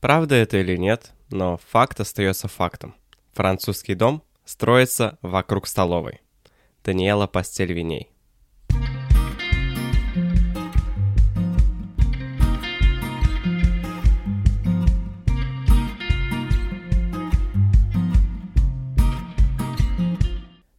Правда это или нет, но факт остается фактом. Французский дом строится вокруг столовой. Даниэла Пастельвиней.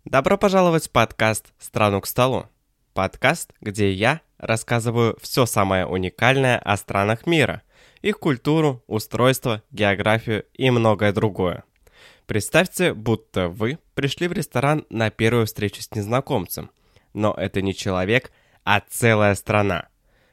Добро пожаловать в подкаст «Страну к столу». Подкаст, где я рассказываю все самое уникальное о странах мира, их культуру, устройство, географию и многое другое. Представьте, будто вы пришли в ресторан на первую встречу с незнакомцем. Но это не человек, а целая страна.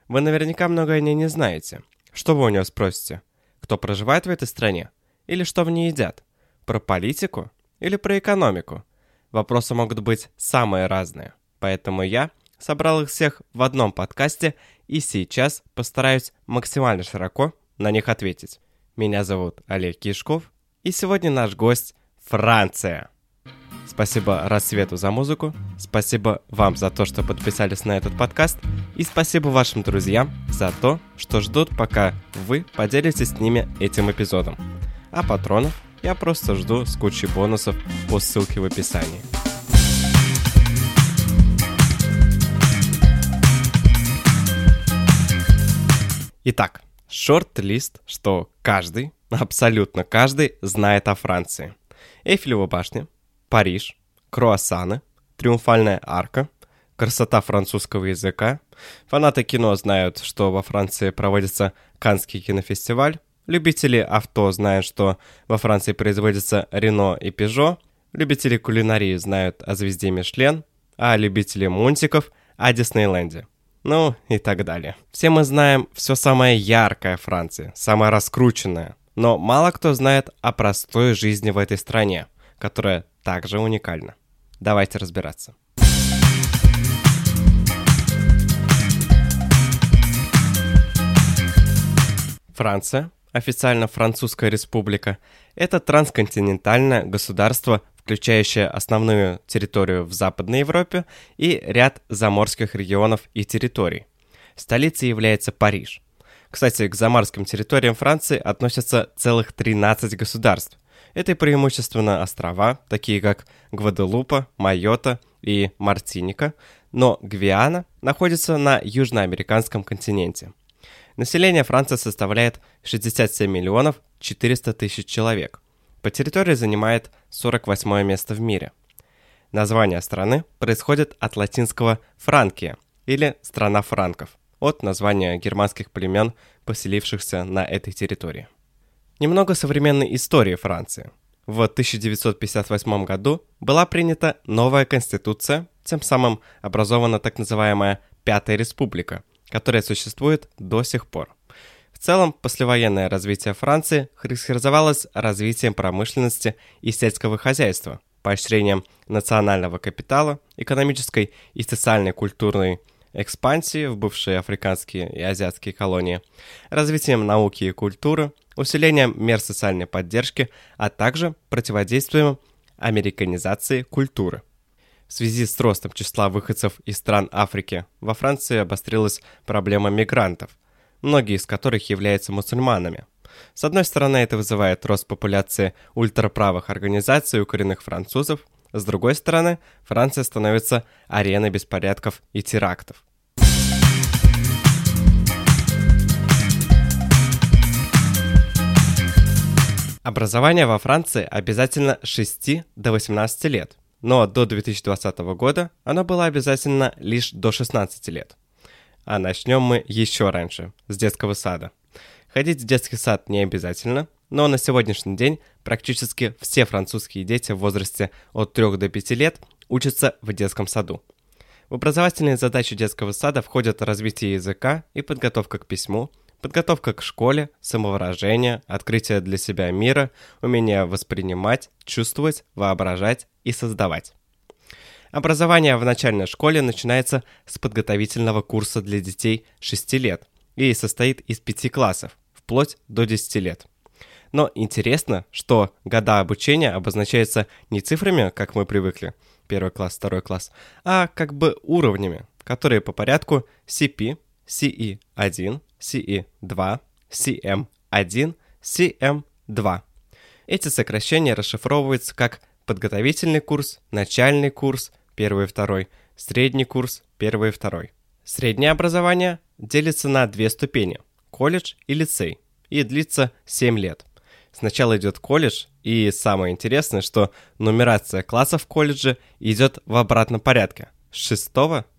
Вы наверняка многое о ней не знаете. Что вы у него спросите? Кто проживает в этой стране? Или что в ней едят? Про политику? Или про экономику? Вопросы могут быть самые разные, поэтому я собрал их всех в одном подкасте и сейчас постараюсь максимально широко на них ответить. Меня зовут Олег Кишков, и сегодня наш гость – Франция. Спасибо Рассвету за музыку, спасибо вам за то, что подписались на этот подкаст, и спасибо вашим друзьям за то, что ждут, пока вы поделитесь с ними этим эпизодом. А патронов я просто жду с кучей бонусов по ссылке в описании. Итак, шорт-лист, что каждый, абсолютно каждый знает о Франции. Эйфелева башня, Париж, круассаны, Триумфальная арка, красота французского языка. Фанаты кино знают, что во Франции проводится Канский кинофестиваль, Любители авто знают, что во Франции производятся Рено и Пежо. Любители кулинарии знают о звезде Мишлен, а любители мультиков о Диснейленде. Ну и так далее. Все мы знаем все самое яркое Франции, самое раскрученное. Но мало кто знает о простой жизни в этой стране, которая также уникальна. Давайте разбираться. Франция официально Французская республика, это трансконтинентальное государство, включающее основную территорию в Западной Европе и ряд заморских регионов и территорий. Столицей является Париж. Кстати, к заморским территориям Франции относятся целых 13 государств. Это преимущественно острова, такие как Гваделупа, Майота и Мартиника, но Гвиана находится на южноамериканском континенте. Население Франции составляет 67 миллионов 400 тысяч человек. По территории занимает 48 место в мире. Название страны происходит от латинского «Франкия» или «Страна франков», от названия германских племен, поселившихся на этой территории. Немного современной истории Франции. В 1958 году была принята новая конституция, тем самым образована так называемая Пятая республика, которая существует до сих пор. В целом, послевоенное развитие Франции характеризовалось развитием промышленности и сельского хозяйства, поощрением национального капитала, экономической и социальной культурной экспансии в бывшие африканские и азиатские колонии, развитием науки и культуры, усилением мер социальной поддержки, а также противодействием американизации культуры. В связи с ростом числа выходцев из стран Африки во Франции обострилась проблема мигрантов, многие из которых являются мусульманами. С одной стороны, это вызывает рост популяции ультраправых организаций у коренных французов, с другой стороны, Франция становится ареной беспорядков и терактов. Образование во Франции обязательно 6 до 18 лет – но до 2020 года оно было обязательно лишь до 16 лет. А начнем мы еще раньше, с детского сада. Ходить в детский сад не обязательно, но на сегодняшний день практически все французские дети в возрасте от 3 до 5 лет учатся в детском саду. В образовательные задачи детского сада входят развитие языка и подготовка к письму, подготовка к школе, самовыражение, открытие для себя мира, умение воспринимать, чувствовать, воображать и создавать. Образование в начальной школе начинается с подготовительного курса для детей 6 лет и состоит из 5 классов, вплоть до 10 лет. Но интересно, что года обучения обозначаются не цифрами, как мы привыкли, первый класс, второй класс, а как бы уровнями, которые по порядку CP, CE1, CE2, CM1, CM2. Эти сокращения расшифровываются как подготовительный курс, начальный курс, первый и второй, средний курс, первый и второй. Среднее образование делится на две ступени – колледж и лицей, и длится 7 лет. Сначала идет колледж, и самое интересное, что нумерация классов в колледже идет в обратном порядке – с 6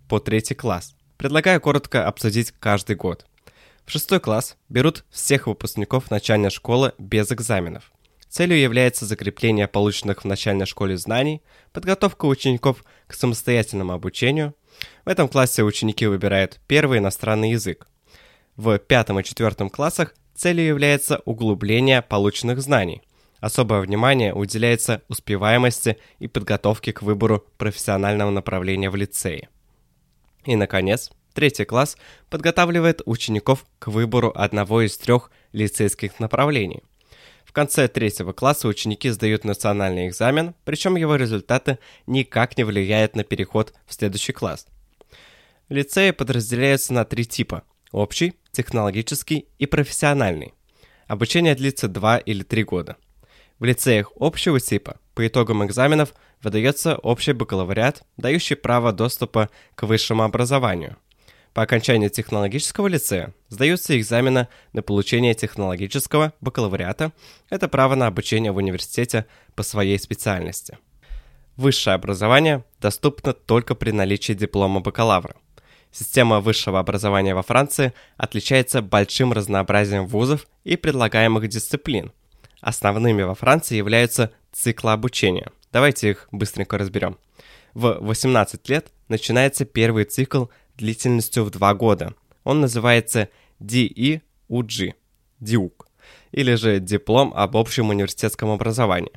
по 3 класс. Предлагаю коротко обсудить каждый год. В шестой класс берут всех выпускников начальной школы без экзаменов. Целью является закрепление полученных в начальной школе знаний, подготовка учеников к самостоятельному обучению. В этом классе ученики выбирают первый иностранный язык. В пятом и четвертом классах целью является углубление полученных знаний. Особое внимание уделяется успеваемости и подготовке к выбору профессионального направления в лицее. И, наконец, третий класс подготавливает учеников к выбору одного из трех лицейских направлений. В конце третьего класса ученики сдают национальный экзамен, причем его результаты никак не влияют на переход в следующий класс. Лицеи подразделяются на три типа – общий, технологический и профессиональный. Обучение длится 2 или 3 года. В лицеях общего типа по итогам экзаменов выдается общий бакалавриат, дающий право доступа к высшему образованию – по окончании технологического лицея сдаются экзамены на получение технологического бакалавриата. Это право на обучение в университете по своей специальности. Высшее образование доступно только при наличии диплома бакалавра. Система высшего образования во Франции отличается большим разнообразием вузов и предлагаемых дисциплин. Основными во Франции являются циклы обучения. Давайте их быстренько разберем. В 18 лет начинается первый цикл длительностью в 2 года. Он называется DEUG, ДИУК, или же Диплом об общем университетском образовании.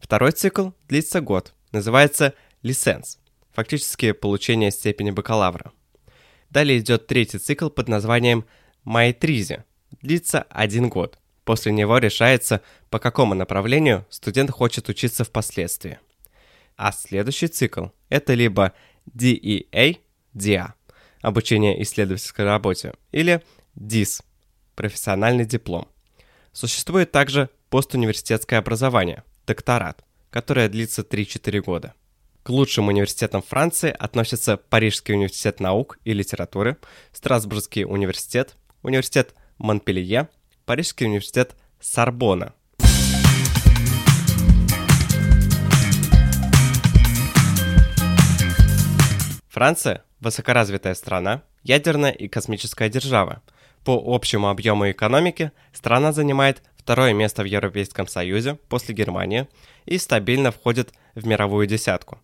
Второй цикл длится год, называется лиценз, фактически получение степени бакалавра. Далее идет третий цикл под названием Майтризи, длится один год. После него решается, по какому направлению студент хочет учиться впоследствии. А следующий цикл – это либо DEA, DIA, обучение исследовательской работе, или ДИС, профессиональный диплом. Существует также постуниверситетское образование, докторат, которое длится 3-4 года. К лучшим университетам Франции относятся Парижский университет наук и литературы, Страсбургский университет, университет Монпелье, Парижский университет Сорбона. Франция высокоразвитая страна, ядерная и космическая держава. По общему объему экономики страна занимает второе место в Европейском Союзе после Германии и стабильно входит в мировую десятку.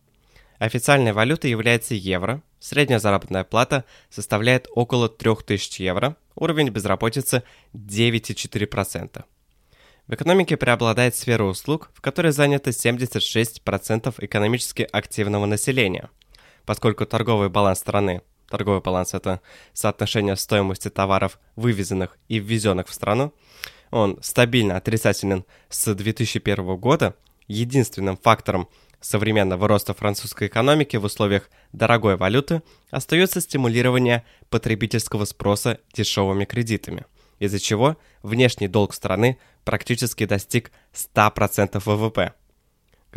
Официальной валютой является евро, средняя заработная плата составляет около 3000 евро, уровень безработицы 9,4%. В экономике преобладает сфера услуг, в которой занято 76% экономически активного населения – поскольку торговый баланс страны, торговый баланс это соотношение стоимости товаров, вывезенных и ввезенных в страну, он стабильно отрицателен с 2001 года, единственным фактором современного роста французской экономики в условиях дорогой валюты остается стимулирование потребительского спроса дешевыми кредитами, из-за чего внешний долг страны практически достиг 100% ВВП.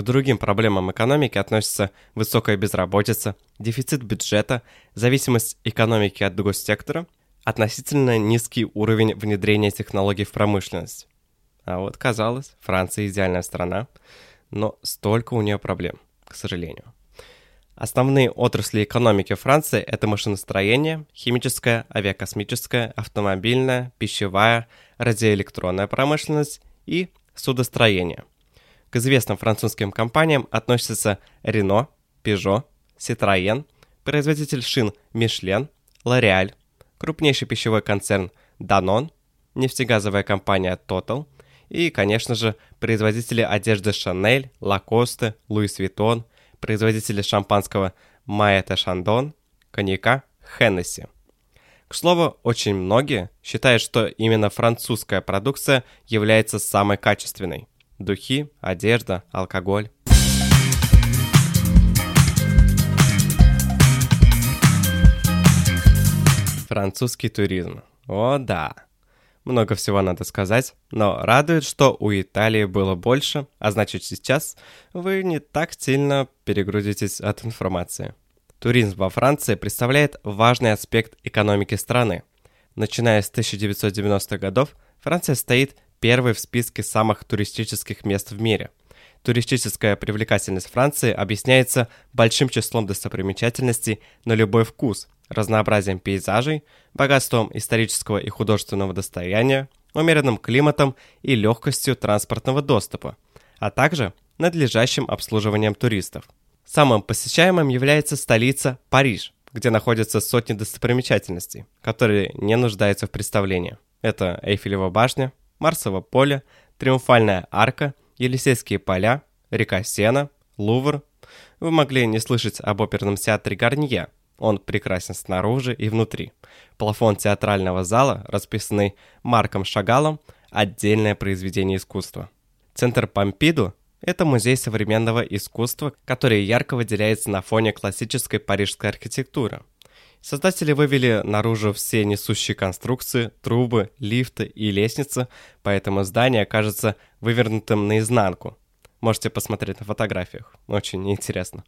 К другим проблемам экономики относятся высокая безработица, дефицит бюджета, зависимость экономики от госсектора, относительно низкий уровень внедрения технологий в промышленность. А вот, казалось, Франция идеальная страна, но столько у нее проблем, к сожалению. Основные отрасли экономики Франции – это машиностроение, химическая, авиакосмическая, автомобильная, пищевая, радиоэлектронная промышленность и судостроение. К известным французским компаниям относятся Renault, Peugeot, Citroën, производитель шин Michelin, L'Oréal, крупнейший пищевой концерн Danone, нефтегазовая компания Total и, конечно же, производители одежды Chanel, Lacoste, Louis Vuitton, производители шампанского Moet Chandon, коньяка Hennessy. К слову, очень многие считают, что именно французская продукция является самой качественной духи, одежда, алкоголь. Французский туризм. О да. много всего надо сказать, но радует, что у Италии было больше, а значит сейчас вы не так сильно перегрузитесь от информации. Туризм во Франции представляет важный аспект экономики страны. Начиная с 1990-х годов, Франция стоит первой в списке самых туристических мест в мире. Туристическая привлекательность Франции объясняется большим числом достопримечательностей на любой вкус, разнообразием пейзажей, богатством исторического и художественного достояния, умеренным климатом и легкостью транспортного доступа, а также надлежащим обслуживанием туристов. Самым посещаемым является столица Париж, где находятся сотни достопримечательностей, которые не нуждаются в представлении. Это Эйфелева башня, Марсово поле, Триумфальная арка, Елисейские поля, река Сена, Лувр. Вы могли не слышать об оперном театре Гарнье. Он прекрасен снаружи и внутри. Плафон театрального зала, расписанный Марком Шагалом, отдельное произведение искусства. Центр Помпиду это музей современного искусства, который ярко выделяется на фоне классической парижской архитектуры. Создатели вывели наружу все несущие конструкции, трубы, лифты и лестницы, поэтому здание кажется вывернутым наизнанку. Можете посмотреть на фотографиях, очень интересно.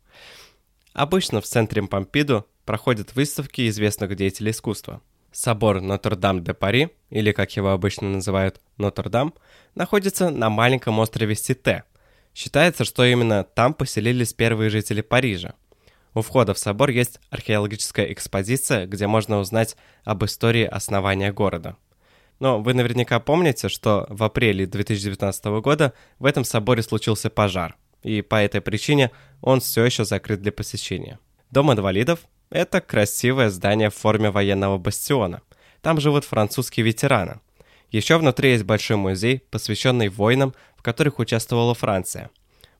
Обычно в центре Помпиду проходят выставки известных деятелей искусства. Собор Нотр-Дам-де-Пари, или как его обычно называют Нотр-Дам, находится на маленьком острове Сите – Считается, что именно там поселились первые жители Парижа. У входа в собор есть археологическая экспозиция, где можно узнать об истории основания города. Но вы наверняка помните, что в апреле 2019 года в этом соборе случился пожар, и по этой причине он все еще закрыт для посещения. Дом инвалидов – это красивое здание в форме военного бастиона. Там живут французские ветераны. Еще внутри есть большой музей, посвященный войнам в которых участвовала Франция.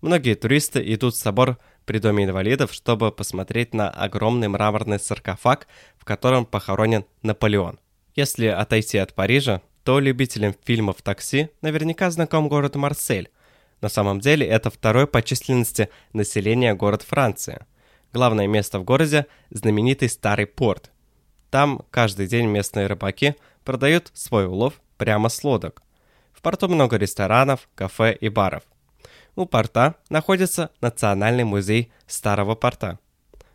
Многие туристы идут в собор при Доме инвалидов, чтобы посмотреть на огромный мраморный саркофаг, в котором похоронен Наполеон. Если отойти от Парижа, то любителям фильмов «Такси» наверняка знаком город Марсель. На самом деле это второй по численности населения город Франции. Главное место в городе – знаменитый Старый порт. Там каждый день местные рыбаки продают свой улов прямо с лодок порту много ресторанов, кафе и баров. У порта находится Национальный музей Старого порта.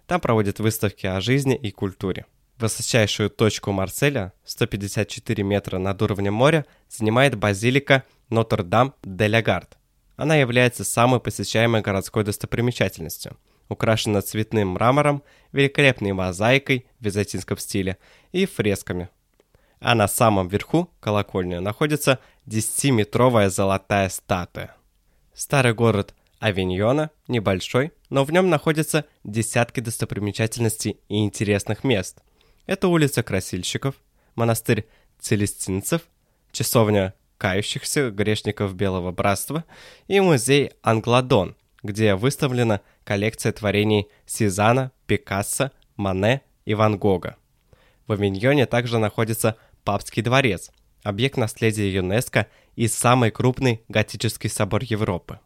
Там проводят выставки о жизни и культуре. Высочайшую точку Марселя, 154 метра над уровнем моря, занимает базилика Нотр-Дам-де-Ля-Гард. Она является самой посещаемой городской достопримечательностью. Украшена цветным мрамором, великолепной мозаикой в византийском стиле и фресками а на самом верху колокольни находится 10-метровая золотая статуя. Старый город Авиньона небольшой, но в нем находятся десятки достопримечательностей и интересных мест. Это улица Красильщиков, монастырь Целестинцев, часовня кающихся грешников Белого Братства и музей Англадон, где выставлена коллекция творений Сезана, Пикассо, Мане и Ван Гога. В Авиньоне также находится Папский дворец, объект наследия ЮНЕСКО и самый крупный готический собор Европы.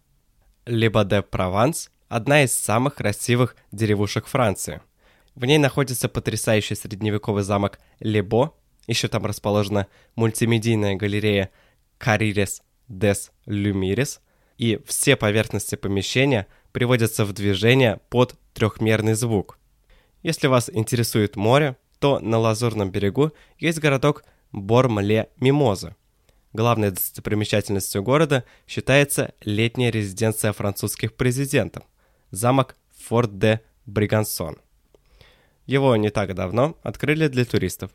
Либо де Прованс – одна из самых красивых деревушек Франции. В ней находится потрясающий средневековый замок Лебо, еще там расположена мультимедийная галерея Carrires des Lumières, и все поверхности помещения приводятся в движение под трехмерный звук. Если вас интересует море, то на Лазурном берегу есть городок Бормле-Мимоза. Главной достопримечательностью города считается летняя резиденция французских президентов – замок Форт де Бригансон. Его не так давно открыли для туристов.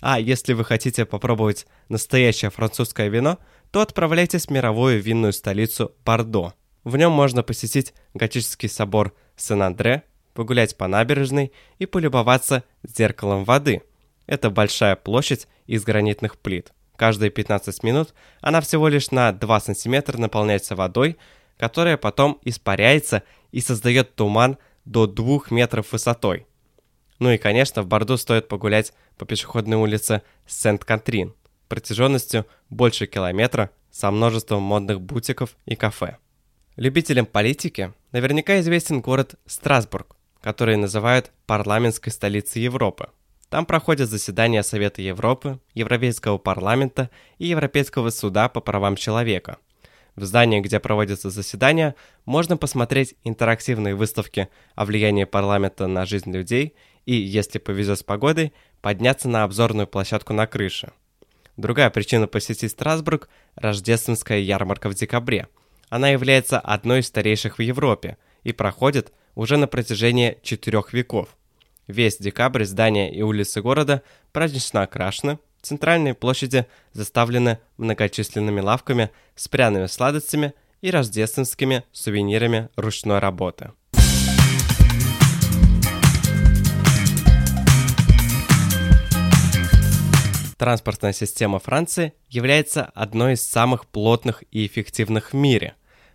А если вы хотите попробовать настоящее французское вино, то отправляйтесь в мировую винную столицу Бордо. В нем можно посетить готический собор Сен-Андре, погулять по набережной и полюбоваться зеркалом воды. Это большая площадь из гранитных плит. Каждые 15 минут она всего лишь на 2 см наполняется водой, которая потом испаряется и создает туман до 2 метров высотой. Ну и, конечно, в Бордо стоит погулять по пешеходной улице Сент-Катрин, протяженностью больше километра, со множеством модных бутиков и кафе. Любителям политики наверняка известен город Страсбург, который называют парламентской столицей Европы. Там проходят заседания Совета Европы, Европейского парламента и Европейского суда по правам человека. В здании, где проводятся заседания, можно посмотреть интерактивные выставки о влиянии парламента на жизнь людей и, если повезет с погодой, подняться на обзорную площадку на крыше. Другая причина посетить Страсбург – рождественская ярмарка в декабре. Она является одной из старейших в Европе и проходит уже на протяжении четырех веков. Весь декабрь здания и улицы города празднично окрашены, центральные площади заставлены многочисленными лавками с пряными сладостями и рождественскими сувенирами ручной работы. Транспортная система Франции является одной из самых плотных и эффективных в мире.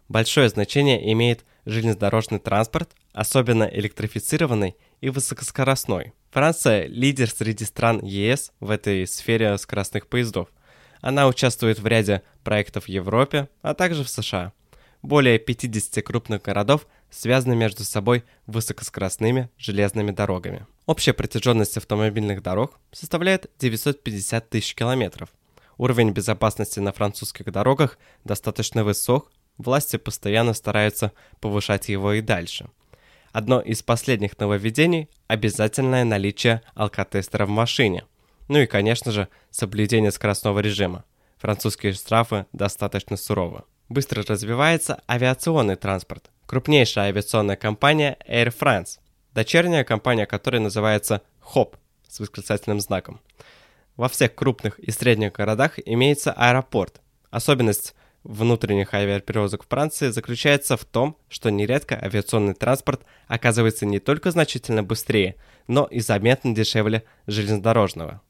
Большое значение имеет железнодорожный транспорт, особенно электрифицированный и высокоскоростной. Франция – лидер среди стран ЕС в этой сфере скоростных поездов. Она участвует в ряде проектов в Европе, а также в США. Более 50 крупных городов связаны между собой высокоскоростными железными дорогами. Общая протяженность автомобильных дорог составляет 950 тысяч километров. Уровень безопасности на французских дорогах достаточно высок, власти постоянно стараются повышать его и дальше. Одно из последних нововведений – обязательное наличие алкотестера в машине. Ну и, конечно же, соблюдение скоростного режима. Французские штрафы достаточно суровы. Быстро развивается авиационный транспорт. Крупнейшая авиационная компания Air France, дочерняя компания которой называется HOP с восклицательным знаком. Во всех крупных и средних городах имеется аэропорт. Особенность внутренних авиаперевозок Франции заключается в том, что нередко авиационный транспорт оказывается не только значительно быстрее, но и заметно дешевле железнодорожного.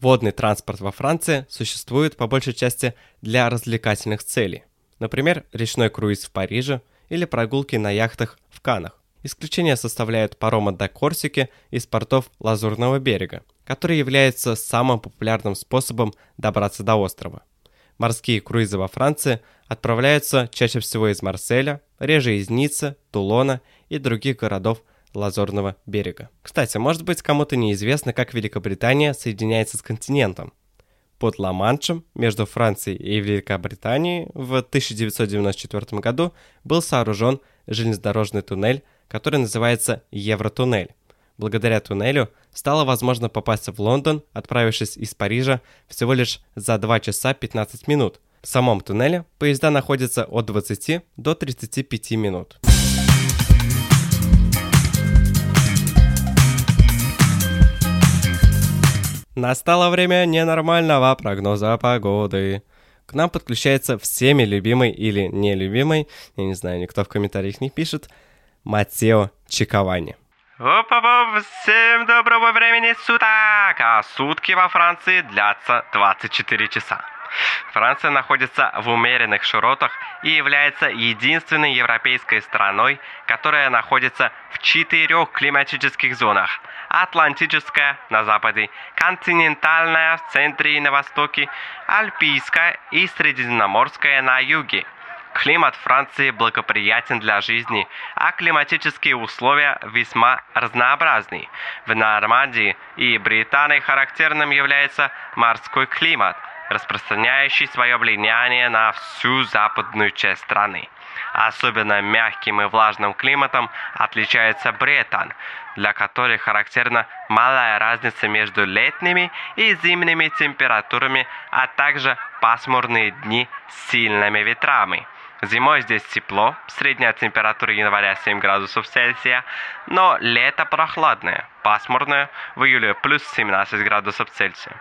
Водный транспорт во Франции существует по большей части для развлекательных целей. Например, речной круиз в Париже или прогулки на яхтах в Канах. Исключение составляют паромы до Корсики из портов Лазурного берега, который является самым популярным способом добраться до острова. Морские круизы во Франции отправляются чаще всего из Марселя, реже из Ницца, Тулона и других городов Лазурного берега. Кстати, может быть кому-то неизвестно, как Великобритания соединяется с континентом. Под Ла-Маншем между Францией и Великобританией в 1994 году был сооружен железнодорожный туннель, который называется Евротуннель. Благодаря туннелю стало возможно попасть в Лондон, отправившись из Парижа всего лишь за 2 часа 15 минут. В самом туннеле поезда находятся от 20 до 35 минут. Настало время ненормального прогноза погоды. К нам подключается всеми любимый или нелюбимый, я не знаю, никто в комментариях не пишет, Матео Чиковани. Оп-оп-оп, всем доброго времени суток! А сутки во Франции длятся 24 часа. Франция находится в умеренных широтах и является единственной европейской страной, которая находится в четырех климатических зонах. Атлантическая на западе, континентальная в центре и на востоке, альпийская и средиземноморская на юге. Климат Франции благоприятен для жизни, а климатические условия весьма разнообразны. В Нормандии и Британии характерным является морской климат, распространяющий свое влияние на всю западную часть страны. Особенно мягким и влажным климатом отличается Бретан, для которой характерна малая разница между летними и зимними температурами, а также пасмурные дни с сильными ветрами. Зимой здесь тепло, средняя температура января 7 градусов Цельсия, но лето прохладное, пасмурное, в июле плюс 17 градусов Цельсия.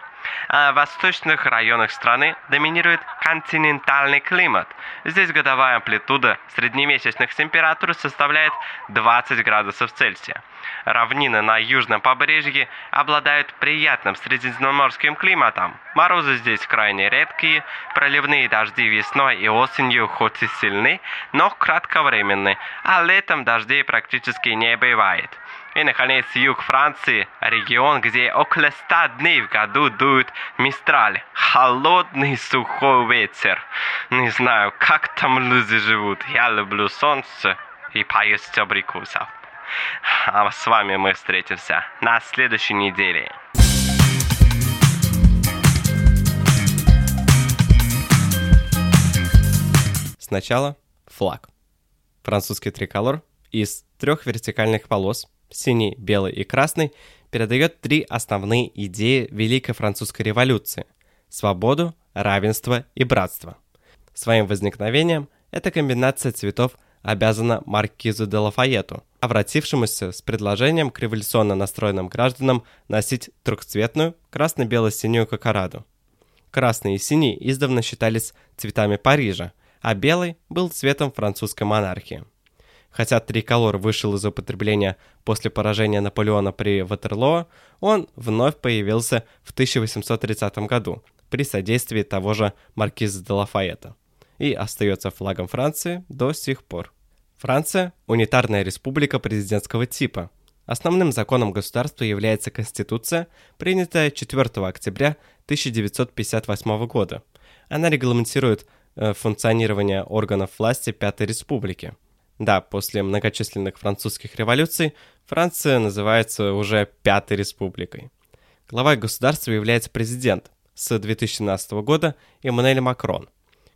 А в восточных районах страны доминирует континентальный климат. Здесь годовая амплитуда среднемесячных температур составляет 20 градусов Цельсия. Равнины на южном побережье обладают приятным средиземноморским климатом. Морозы здесь крайне редкие, проливные дожди весной и осенью хоть и сильны, но кратковременны, а летом дождей практически не бывает. И, наконец, юг Франции, регион, где около 100 дней в году дует мистраль. Холодный сухой ветер. Не знаю, как там люди живут. Я люблю солнце и поесть абрикосов. А с вами мы встретимся на следующей неделе. Сначала флаг. Французский триколор из трех вертикальных полос, синий, белый и красный, передает три основные идеи Великой Французской революции – свободу, равенство и братство. Своим возникновением эта комбинация цветов обязана маркизу де Лафайету, обратившемуся с предложением к революционно настроенным гражданам носить трехцветную красно-бело-синюю кокораду. Красный и синий издавна считались цветами Парижа – а белый был цветом французской монархии. Хотя триколор вышел из употребления после поражения Наполеона при Ватерлоо, он вновь появился в 1830 году при содействии того же маркиза де Лафайета и остается флагом Франции до сих пор. Франция – унитарная республика президентского типа. Основным законом государства является Конституция, принятая 4 октября 1958 года. Она регламентирует Э, функционирования органов власти Пятой Республики. Да, после многочисленных французских революций Франция называется уже Пятой Республикой. Главой государства является президент с 2017 года Эммануэль Макрон.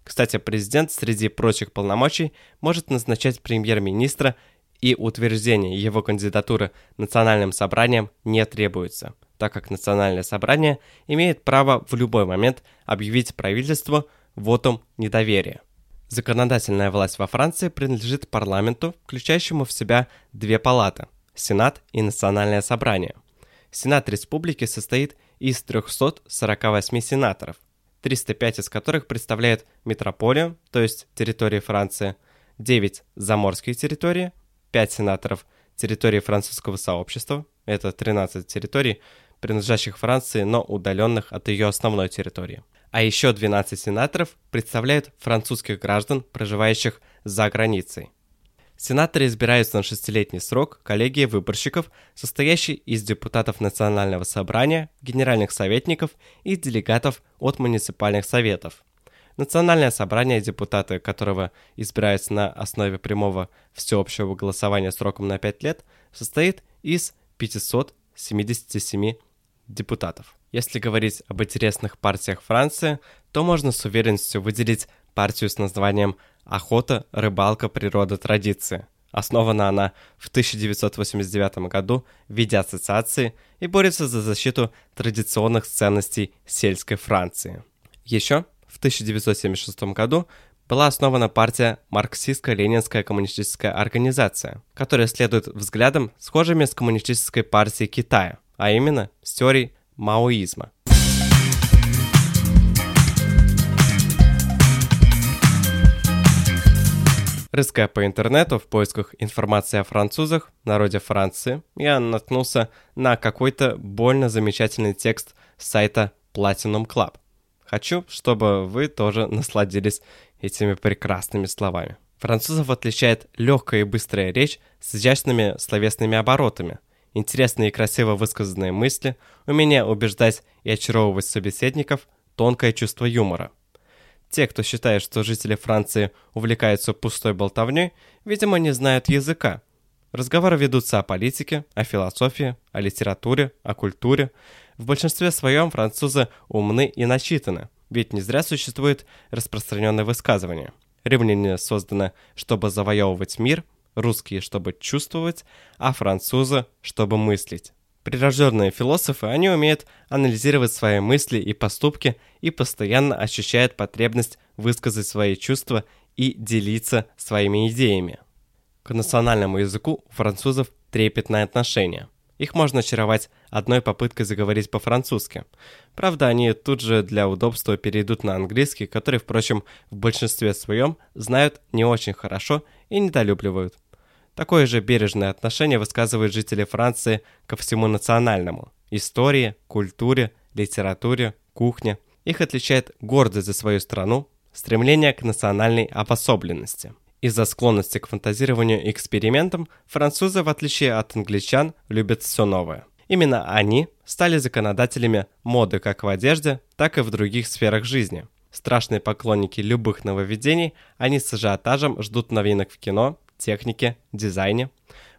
Кстати, президент среди прочих полномочий может назначать премьер-министра и утверждение его кандидатуры национальным собранием не требуется, так как национальное собрание имеет право в любой момент объявить правительству вотум недоверия. Законодательная власть во Франции принадлежит парламенту, включающему в себя две палаты – Сенат и Национальное собрание. Сенат республики состоит из 348 сенаторов, 305 из которых представляют метрополию, то есть территории Франции, 9 – заморские территории, 5 сенаторов – территории французского сообщества, это 13 территорий, принадлежащих Франции, но удаленных от ее основной территории – а еще 12 сенаторов представляют французских граждан, проживающих за границей. Сенаторы избираются на шестилетний срок коллегии выборщиков, состоящей из депутатов Национального собрания, генеральных советников и делегатов от муниципальных советов. Национальное собрание, депутаты которого избираются на основе прямого всеобщего голосования сроком на 5 лет, состоит из 577 депутатов. Если говорить об интересных партиях Франции, то можно с уверенностью выделить партию с названием «Охота, рыбалка, природа, традиции». Основана она в 1989 году в виде ассоциации и борется за защиту традиционных ценностей сельской Франции. Еще в 1976 году была основана партия Марксистско-Ленинская коммунистическая организация, которая следует взглядам, схожими с коммунистической партией Китая, а именно с теорией маоизма. Рыская по интернету в поисках информации о французах, народе Франции, я наткнулся на какой-то больно замечательный текст с сайта Platinum Club. Хочу, чтобы вы тоже насладились этими прекрасными словами. Французов отличает легкая и быстрая речь с изящными словесными оборотами – интересные и красиво высказанные мысли, умение убеждать и очаровывать собеседников, тонкое чувство юмора. Те, кто считает, что жители Франции увлекаются пустой болтовней, видимо, не знают языка. Разговоры ведутся о политике, о философии, о литературе, о культуре. В большинстве своем французы умны и начитаны, ведь не зря существует распространенное высказывание. Римляне созданы, чтобы завоевывать мир – русские, чтобы чувствовать, а французы, чтобы мыслить. Прирожденные философы, они умеют анализировать свои мысли и поступки и постоянно ощущают потребность высказать свои чувства и делиться своими идеями. К национальному языку у французов трепетное отношение. Их можно очаровать одной попыткой заговорить по-французски. Правда, они тут же для удобства перейдут на английский, который, впрочем, в большинстве своем знают не очень хорошо и недолюбливают. Такое же бережное отношение высказывают жители Франции ко всему национальному – истории, культуре, литературе, кухне. Их отличает гордость за свою страну, стремление к национальной обособленности. Из-за склонности к фантазированию и экспериментам французы, в отличие от англичан, любят все новое. Именно они стали законодателями моды как в одежде, так и в других сферах жизни. Страшные поклонники любых нововведений, они с ажиотажем ждут новинок в кино, технике, дизайне.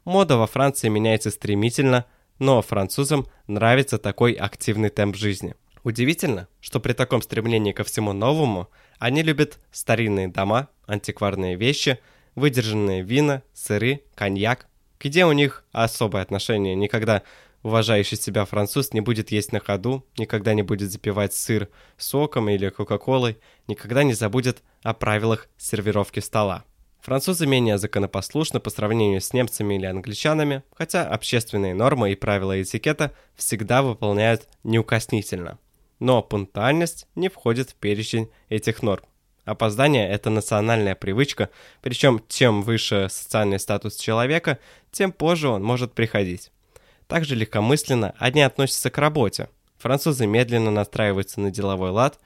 Мода во Франции меняется стремительно, но французам нравится такой активный темп жизни. Удивительно, что при таком стремлении ко всему новому они любят старинные дома, антикварные вещи, выдержанные вина, сыры, коньяк. Где у них особое отношение, никогда уважающий себя француз не будет есть на ходу, никогда не будет запивать сыр соком или кока-колой, никогда не забудет о правилах сервировки стола. Французы менее законопослушны по сравнению с немцами или англичанами, хотя общественные нормы и правила этикета всегда выполняют неукоснительно. Но пунктуальность не входит в перечень этих норм. Опоздание – это национальная привычка, причем чем выше социальный статус человека, тем позже он может приходить. Также легкомысленно они относятся к работе. Французы медленно настраиваются на деловой лад,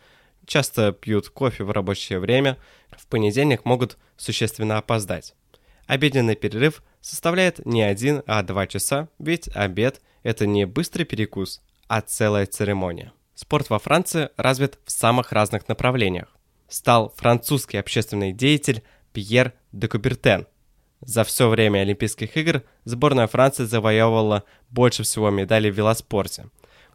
часто пьют кофе в рабочее время, в понедельник могут существенно опоздать. Обеденный перерыв составляет не один, а два часа, ведь обед – это не быстрый перекус, а целая церемония. Спорт во Франции развит в самых разных направлениях. Стал французский общественный деятель Пьер де Кубертен. За все время Олимпийских игр сборная Франции завоевывала больше всего медалей в велоспорте.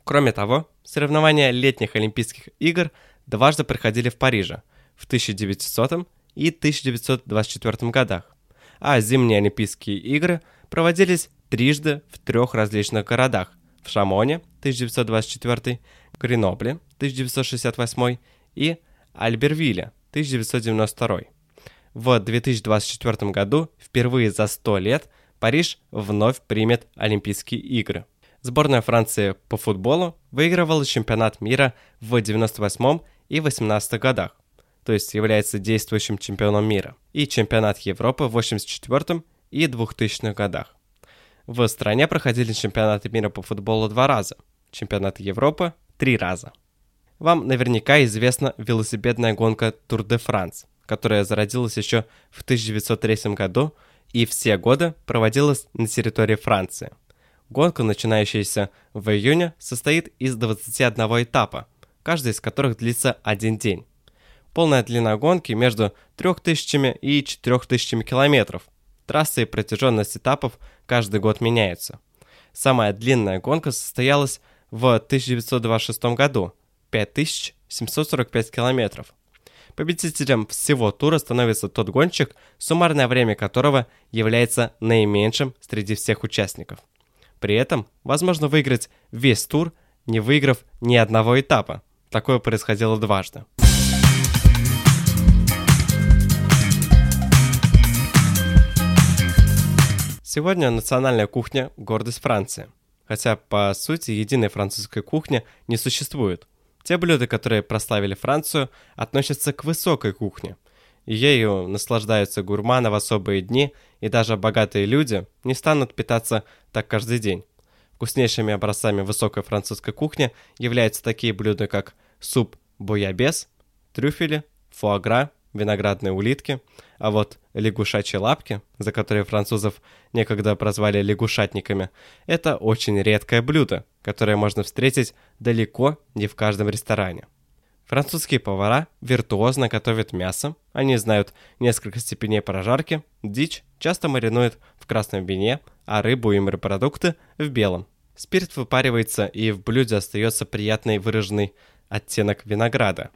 Кроме того, соревнования летних Олимпийских игр дважды проходили в Париже в 1900 и 1924 годах, а зимние Олимпийские игры проводились трижды в трех различных городах – в Шамоне 1924, Гренобле 1968 и Альбервилле 1992. В 2024 году, впервые за 100 лет, Париж вновь примет Олимпийские игры. Сборная Франции по футболу выигрывала чемпионат мира в 98 и 18 годах, то есть является действующим чемпионом мира, и чемпионат Европы в 84 и 2000 годах. В стране проходили чемпионаты мира по футболу два раза, чемпионат Европы три раза. Вам наверняка известна велосипедная гонка Тур де Франс, которая зародилась еще в 1903 году и все годы проводилась на территории Франции. Гонка, начинающаяся в июне, состоит из 21 этапа, каждый из которых длится один день. Полная длина гонки между 3000 и 4000 километров. Трассы и протяженность этапов каждый год меняются. Самая длинная гонка состоялась в 1926 году – 5745 километров. Победителем всего тура становится тот гонщик, суммарное время которого является наименьшим среди всех участников. При этом возможно выиграть весь тур, не выиграв ни одного этапа. Такое происходило дважды. Сегодня национальная кухня – гордость Франции. Хотя, по сути, единой французской кухни не существует. Те блюда, которые прославили Францию, относятся к высокой кухне. Ею наслаждаются гурманы в особые дни, и даже богатые люди не станут питаться так каждый день. Вкуснейшими образцами высокой французской кухни являются такие блюда, как суп боябес, трюфели, фуагра, виноградные улитки, а вот лягушачьи лапки, за которые французов некогда прозвали лягушатниками, это очень редкое блюдо, которое можно встретить далеко не в каждом ресторане. Французские повара виртуозно готовят мясо, они знают несколько степеней прожарки, дичь часто маринуют в красном вине, а рыбу и морепродукты в белом. Спирт выпаривается и в блюде остается приятный выраженный оттенок винограда.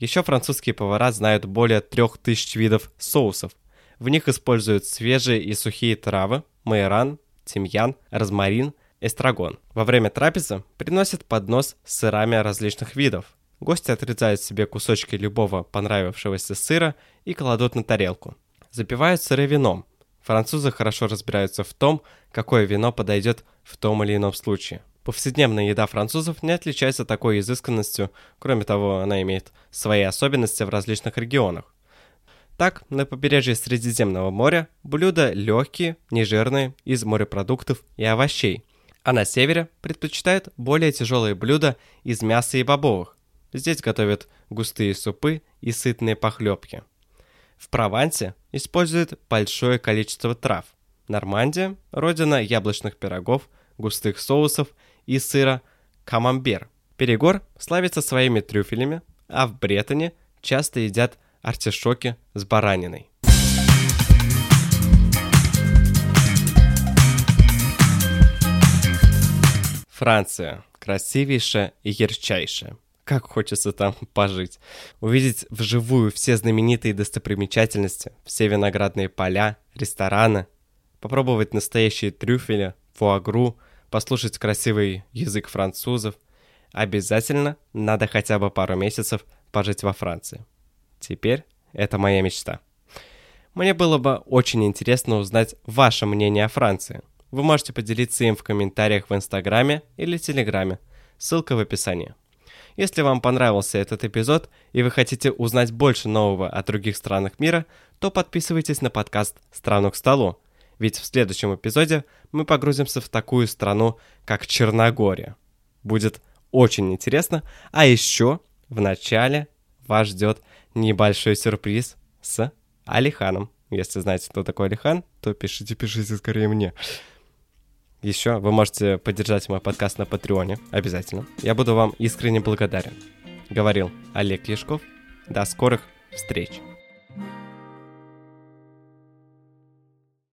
Еще французские повара знают более 3000 видов соусов. В них используют свежие и сухие травы, майоран, тимьян, розмарин, эстрагон. Во время трапезы приносят поднос с сырами различных видов. Гости отрезают себе кусочки любого понравившегося сыра и кладут на тарелку. Запивают сыры вином. Французы хорошо разбираются в том, какое вино подойдет в том или ином случае. Повседневная еда французов не отличается такой изысканностью, кроме того, она имеет свои особенности в различных регионах. Так, на побережье Средиземного моря блюда легкие, нежирные, из морепродуктов и овощей, а на севере предпочитают более тяжелые блюда из мяса и бобовых. Здесь готовят густые супы и сытные похлебки. В Провансе используют большое количество трав. Нормандия – родина яблочных пирогов, густых соусов и сыра камамбер. Перегор славится своими трюфелями, а в Бретоне часто едят артишоки с бараниной. Франция. Красивейшая и ярчайшая. Как хочется там пожить. Увидеть вживую все знаменитые достопримечательности, все виноградные поля, рестораны, попробовать настоящие трюфели, фуагру, послушать красивый язык французов. Обязательно надо хотя бы пару месяцев пожить во Франции. Теперь это моя мечта. Мне было бы очень интересно узнать ваше мнение о Франции. Вы можете поделиться им в комментариях в Инстаграме или Телеграме. Ссылка в описании. Если вам понравился этот эпизод и вы хотите узнать больше нового о других странах мира, то подписывайтесь на подкаст «Страну к столу», ведь в следующем эпизоде мы погрузимся в такую страну, как Черногория. Будет очень интересно, а еще в начале вас ждет небольшой сюрприз с Алиханом. Если знаете, кто такой Алихан, то пишите, пишите скорее мне. Еще вы можете поддержать мой подкаст на Патреоне, обязательно. Я буду вам искренне благодарен. Говорил Олег Яшков. До скорых встреч!